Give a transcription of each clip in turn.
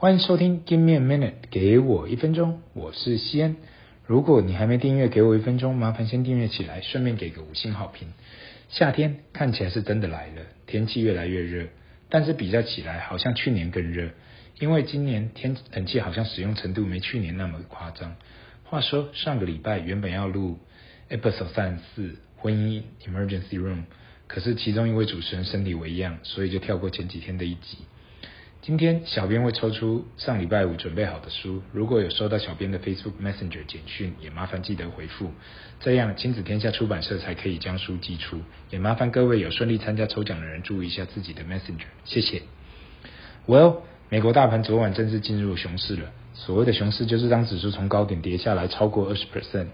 欢迎收听 Give me a minute，给我一分钟，我是西恩。如果你还没订阅，给我一分钟，麻烦先订阅起来，顺便给个五星好评。夏天看起来是真的来了，天气越来越热，但是比较起来，好像去年更热，因为今年天冷气好像使用程度没去年那么夸张。话说上个礼拜原本要录 Episode 三十四婚姻 Emergency Room，可是其中一位主持人身体微恙，所以就跳过前几天的一集。今天小编会抽出上礼拜五准备好的书，如果有收到小编的 Facebook Messenger 简讯，也麻烦记得回复，这样亲子天下出版社才可以将书寄出。也麻烦各位有顺利参加抽奖的人注意一下自己的 Messenger，谢谢。Well，美国大盘昨晚正式进入熊市了。所谓的熊市就是当指数从高点跌下来超过二十 percent。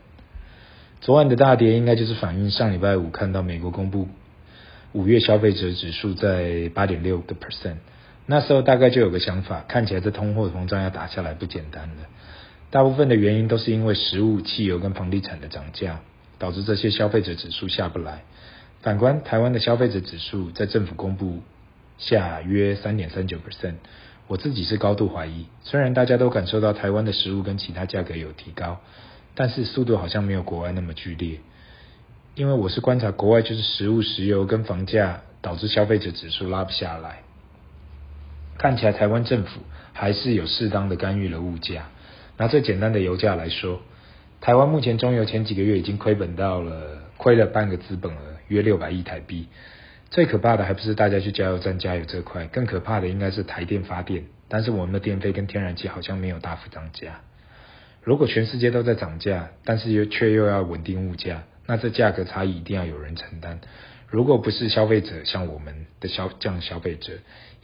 昨晚的大跌应该就是反映上礼拜五看到美国公布五月消费者指数在八点六个 percent。那时候大概就有个想法，看起来这通货膨胀要打下来不简单了。大部分的原因都是因为食物、汽油跟房地产的涨价，导致这些消费者指数下不来。反观台湾的消费者指数，在政府公布下约三点三九 percent，我自己是高度怀疑。虽然大家都感受到台湾的食物跟其他价格有提高，但是速度好像没有国外那么剧烈。因为我是观察国外，就是食物、石油跟房价导致消费者指数拉不下来。看起来台湾政府还是有适当的干预了物价。拿最简单的油价来说，台湾目前中油前几个月已经亏本到了亏了半个资本额，约六百亿台币。最可怕的还不是大家去加油站加油这块，更可怕的应该是台电发电，但是我们的电费跟天然气好像没有大幅涨价。如果全世界都在涨价，但是又却又要稳定物价，那这价格差异一定要有人承担。如果不是消费者，像我们的消这样消费者，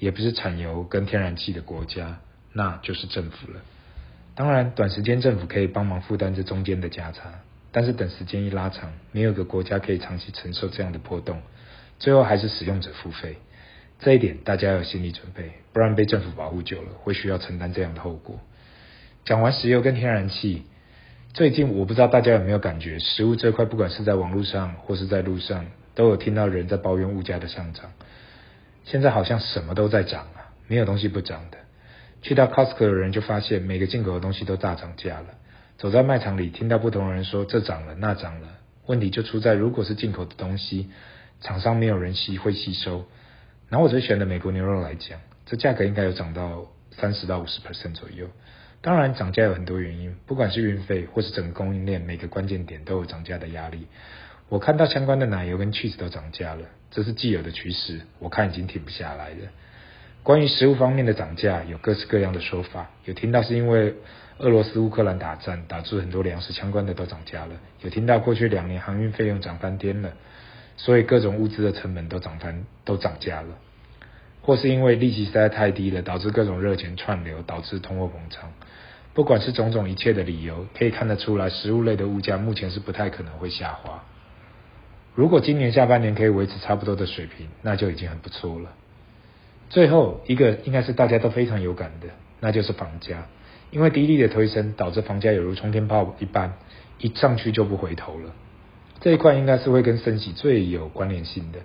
也不是产油跟天然气的国家，那就是政府了。当然，短时间政府可以帮忙负担这中间的价差，但是等时间一拉长，没有个国家可以长期承受这样的波动，最后还是使用者付费。这一点大家要有心理准备，不然被政府保护久了，会需要承担这样的后果。讲完石油跟天然气，最近我不知道大家有没有感觉，食物这块，不管是在网络上或是在路上。都有听到人在抱怨物价的上涨，现在好像什么都在涨啊，没有东西不涨的。去到 Costco 的人就发现每个进口的东西都大涨价了。走在卖场里，听到不同的人说这涨了那涨了，问题就出在如果是进口的东西，厂商没有人吸会吸收。拿我最喜欢的美国牛肉来讲，这价格应该有涨到三十到五十 percent 左右。当然涨价有很多原因，不管是运费或是整个供应链，每个关键点都有涨价的压力。我看到相关的奶油跟 cheese 都涨价了，这是既有的趋势，我看已经停不下来了。关于食物方面的涨价，有各式各样的说法，有听到是因为俄罗斯乌克兰打战导致很多粮食相关的都涨价了，有听到过去两年航运费用涨翻天了，所以各种物资的成本都涨翻都涨价了，或是因为利息实在太低了，导致各种热钱串流，导致通货膨胀。不管是种种一切的理由，可以看得出来，食物类的物价目前是不太可能会下滑。如果今年下半年可以维持差不多的水平，那就已经很不错了。最后一个应该是大家都非常有感的，那就是房价，因为低利的推升，导致房价有如冲天炮一般，一上去就不回头了。这一块应该是会跟升息最有关联性的。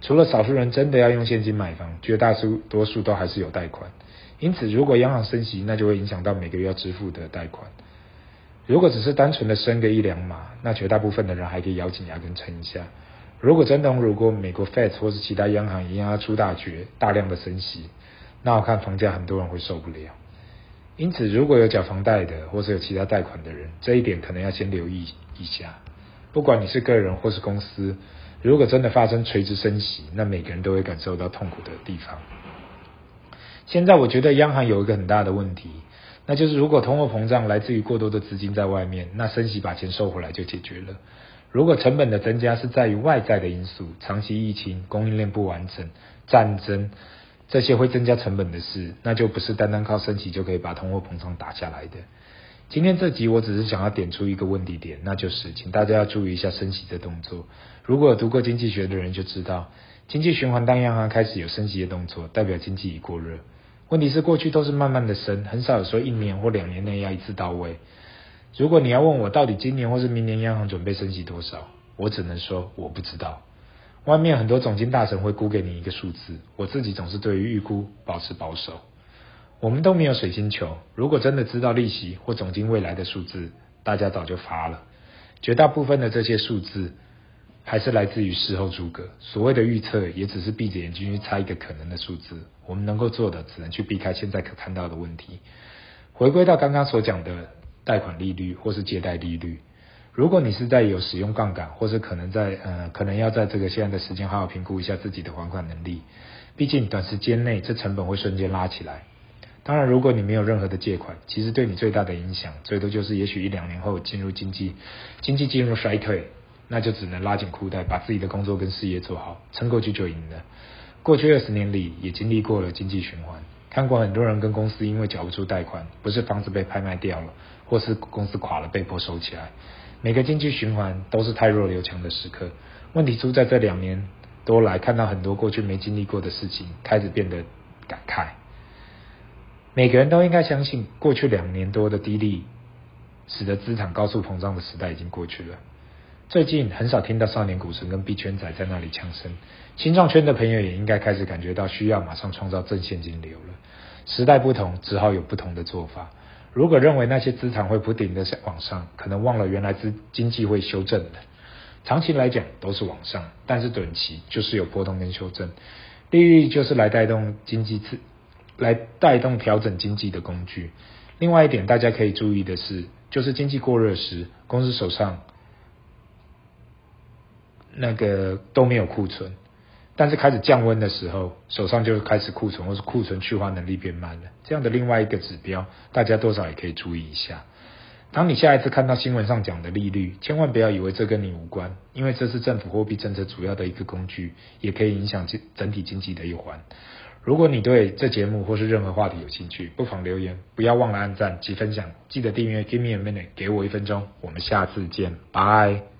除了少数人真的要用现金买房，绝大多数都还是有贷款。因此，如果央行升息，那就会影响到每个月要支付的贷款。如果只是单纯的升个一两码，那绝大部分的人还可以咬紧牙根撑一下。如果真的如果美国 Fed 或是其他央行一样要出大绝，大量的升息，那我看房价很多人会受不了。因此，如果有缴房贷的，或是有其他贷款的人，这一点可能要先留意一下。不管你是个人或是公司，如果真的发生垂直升息，那每个人都会感受到痛苦的地方。现在我觉得央行有一个很大的问题。那就是如果通货膨胀来自于过多的资金在外面，那升息把钱收回来就解决了。如果成本的增加是在于外在的因素，长期疫情、供应链不完整、战争这些会增加成本的事，那就不是单单靠升息就可以把通货膨胀打下来的。今天这集我只是想要点出一个问题点，那就是请大家要注意一下升息的动作。如果有读过经济学的人就知道，经济循环当央行开始有升息的动作，代表经济已过热。问题是过去都是慢慢的升，很少有说一年或两年内要一次到位。如果你要问我到底今年或是明年央行准备升息多少，我只能说我不知道。外面很多总经大神会估给你一个数字，我自己总是对于预估保持保守。我们都没有水晶球，如果真的知道利息或总经未来的数字，大家早就发了。绝大部分的这些数字，还是来自于事后诸葛。所谓的预测，也只是闭着眼睛去猜一个可能的数字。我们能够做的，只能去避开现在可看到的问题。回归到刚刚所讲的贷款利率或是借贷利率，如果你是在有使用杠杆，或是可能在呃可能要在这个现在的时间好好评估一下自己的还款能力。毕竟短时间内这成本会瞬间拉起来。当然，如果你没有任何的借款，其实对你最大的影响，最多就是也许一两年后进入经济经济进入衰退，那就只能拉紧裤带，把自己的工作跟事业做好，撑过去就赢了。过去二十年里，也经历过了经济循环，看过很多人跟公司因为缴不出贷款，不是房子被拍卖掉了，或是公司垮了被迫收起来。每个经济循环都是太弱留强的时刻。问题出在这两年多来，看到很多过去没经历过的事情，开始变得感慨。每个人都应该相信，过去两年多的低利，使得资产高速膨胀的时代已经过去了。最近很少听到少年股神跟币圈仔在那里呛声，新创圈的朋友也应该开始感觉到需要马上创造正现金流了。时代不同，只好有不同的做法。如果认为那些资产会不停的往上，可能忘了原来资经济会修正的。长期来讲都是往上，但是短期就是有波动跟修正。利率就是来带动经济次。来带动调整经济的工具。另外一点，大家可以注意的是，就是经济过热时，公司手上那个都没有库存，但是开始降温的时候，手上就开始库存，或是库存去化能力变慢了。这样的另外一个指标，大家多少也可以注意一下。当你下一次看到新闻上讲的利率，千万不要以为这跟你无关，因为这是政府货币政策主要的一个工具，也可以影响整体经济的一环。如果你对这节目或是任何话题有兴趣，不妨留言，不要忘了按赞及分享，记得订阅 Give me a minute，给我一分钟，我们下次见，拜。